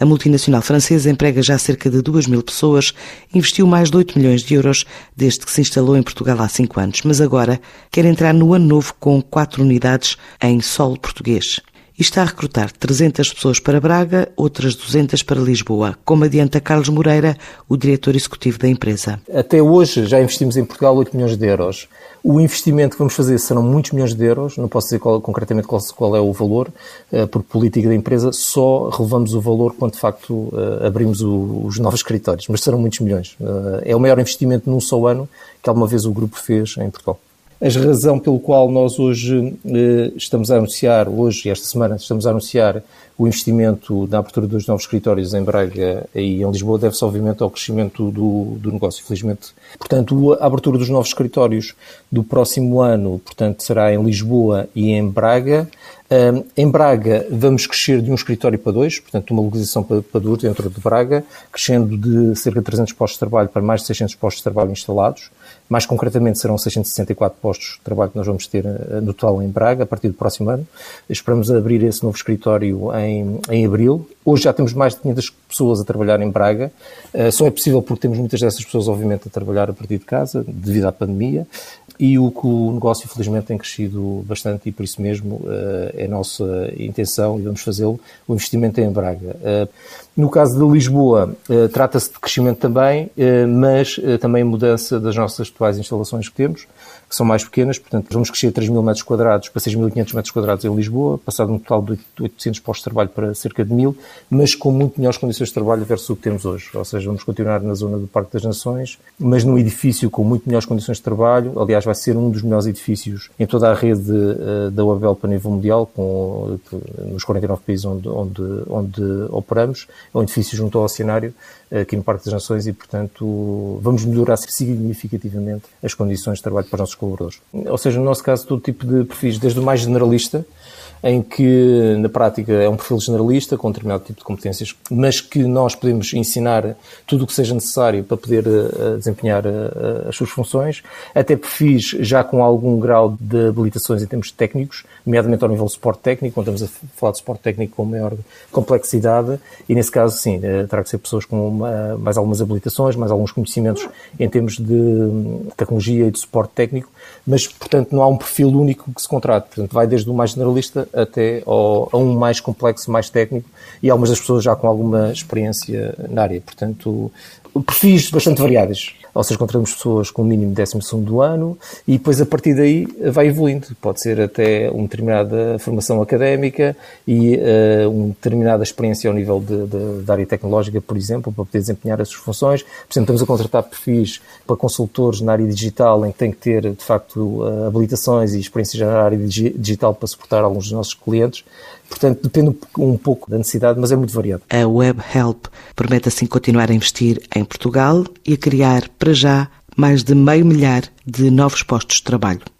A multinacional francesa emprega já cerca de 2 mil pessoas, investiu mais de 8 milhões de euros desde que se instalou em Portugal há 5 anos, mas agora quer entrar no ano novo com 4 unidades em solo português e está a recrutar 300 pessoas para Braga, outras 200 para Lisboa, como adianta Carlos Moreira, o diretor executivo da empresa. Até hoje já investimos em Portugal 8 milhões de euros. O investimento que vamos fazer serão muitos milhões de euros, não posso dizer qual, concretamente qual, qual, é o valor, uh, por política da empresa, só relevamos o valor quando de facto uh, abrimos o, os novos escritórios, mas serão muitos milhões. Uh, é o maior investimento num só ano que alguma vez o grupo fez em Portugal. A razão pelo qual nós hoje eh, estamos a anunciar, hoje esta semana, estamos a anunciar o investimento na abertura dos novos escritórios em Braga e em Lisboa deve-se, obviamente, ao crescimento do, do negócio, felizmente. Portanto, a abertura dos novos escritórios do próximo ano, portanto, será em Lisboa e em Braga. Em Braga vamos crescer de um escritório para dois, portanto uma localização para, para duas dentro de Braga, crescendo de cerca de 300 postos de trabalho para mais de 600 postos de trabalho instalados. Mais concretamente serão 664 postos de trabalho que nós vamos ter uh, no total em Braga a partir do próximo ano. Esperamos abrir esse novo escritório em, em abril. Hoje já temos mais de 500 pessoas a trabalhar em Braga. Uh, só é possível porque temos muitas dessas pessoas, obviamente, a trabalhar a partir de casa, devido à pandemia e o que o negócio felizmente tem crescido bastante e por isso mesmo uh, é nossa intenção e vamos fazê-lo, o investimento em Braga. Uh, no caso de Lisboa, trata-se de crescimento também, mas também mudança das nossas atuais instalações que temos que são mais pequenas, portanto, vamos crescer 3 mil metros quadrados para 6.500 metros quadrados em Lisboa, passar de um total de 800 postos de trabalho para cerca de 1.000, mas com muito melhores condições de trabalho versus o que temos hoje. Ou seja, vamos continuar na zona do Parque das Nações, mas num edifício com muito melhores condições de trabalho. Aliás, vai ser um dos melhores edifícios em toda a rede uh, da UABEL para nível mundial, com, nos 49 países onde, onde, onde operamos. É um edifício junto ao oceanário, uh, aqui no Parque das Nações, e, portanto, vamos melhorar significativamente as condições de trabalho para os nossos colaboradores. Ou seja, no nosso caso, todo tipo de perfis, desde o mais generalista, em que na prática é um perfil generalista com determinado tipo de competências, mas que nós podemos ensinar tudo o que seja necessário para poder uh, desempenhar uh, as suas funções, até perfis já com algum grau de habilitações em termos técnicos, nomeadamente ao nível de suporte técnico, quando estamos a falar de suporte técnico com maior complexidade, e nesse caso, sim, uh, terá que ser pessoas com uma, mais algumas habilitações, mais alguns conhecimentos em termos de tecnologia e de suporte técnico, mas, portanto, não há um perfil único que se contrate. Portanto, vai desde o mais generalista até ao, a um mais complexo, mais técnico, e algumas das pessoas já com alguma experiência na área. Portanto, perfis bastante variados. Ou seja, encontramos pessoas com o mínimo de 12 do ano e depois a partir daí vai evoluindo. Pode ser até uma determinada formação académica e uh, uma determinada experiência ao nível de, de, de, área tecnológica, por exemplo, para poder desempenhar as suas funções. Por exemplo, estamos a contratar perfis para consultores na área digital em que tem que ter, de facto, uh, habilitações e experiência na área digital para suportar alguns dos nossos clientes. Portanto, depende um pouco da necessidade, mas é muito variado. A Web Help permite assim continuar a investir em Portugal e a criar, para já, mais de meio milhar de novos postos de trabalho.